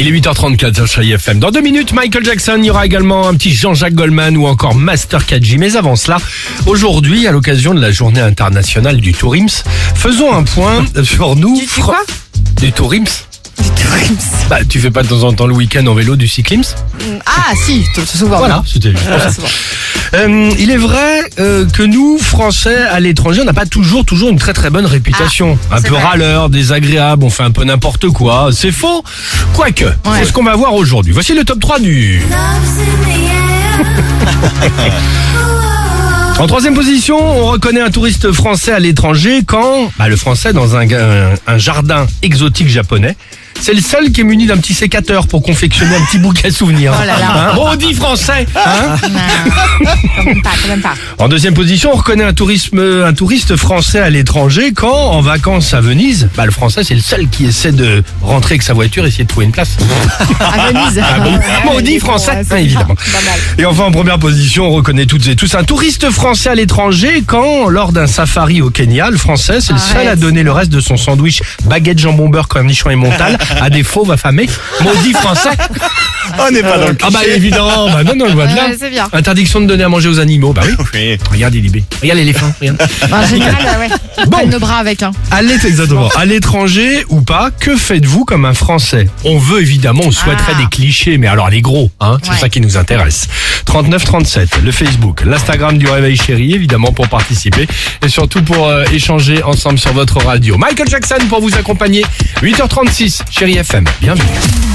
8h34 sur Chérie FM. Dans deux minutes, Michael Jackson, il y aura également un petit Jean-Jacques Goldman ou encore Master KG. Mais avant cela, aujourd'hui, à l'occasion de la journée internationale du Tourims, faisons un point sur nous. Du Tourims Bah, tu fais pas de temps en temps le week-end en vélo du cyclims Ah si, souvent. Voilà, c'était. Euh, il est vrai euh, que nous, Français, à l'étranger, on n'a pas toujours, toujours une très très bonne réputation. Ah, un peu vrai. râleur, désagréable, on fait un peu n'importe quoi. C'est faux. Quoique, c'est ce qu'on va voir aujourd'hui. Voici le top 3 du... En troisième position, on reconnaît un touriste français à l'étranger quand bah, le français dans un, un- un jardin exotique japonais. C'est le seul qui est muni d'un petit sécateur pour confectionner un petit bouquet souvenir. Oh là là. Hein Maudit français hein Non, quand même pas, quand même pas. En deuxième position, on reconnaît un, tourisme, un touriste français à l'étranger quand, en vacances à Venise, bah, le français c'est le seul qui essaie de rentrer avec sa voiture et essayer de trouver une place. À Venise. Ah bon Maudit français, Ouais, hein, évidemment. Et enfin, en première position, on reconnaît toutes et tous un touriste français à l'étranger quand, lors d'un safari au Kenya, le français c'est le seul Arrête. à donner le reste de son sandwich baguette jambon beurre cornichon et montal à des fauves affamés. Maudit français On n'est pas dans le Ah bah évidemment, bah non, non, le voit de là. Ouais, c'est bien. Interdiction de donner à manger aux animaux, bah oui. Oui. Regarde Ilibé. Regarde l'éléphant, regarde. En général, euh, ouais. On Bon. prenne nos bras avec. Hein. À l'é- exactement. À l'étranger ou pas, que faites-vous comme un Français? On veut évidemment, on souhaiterait Ah. des clichés, mais alors les gros, hein, c'est Ouais. ça qui nous intéresse. 3937, le Facebook, l'Instagram du Réveil Chéri, évidemment pour participer et surtout pour euh, échanger ensemble sur votre radio. Michael Jackson pour vous accompagner. 8h36, Chéri FM. Bienvenue.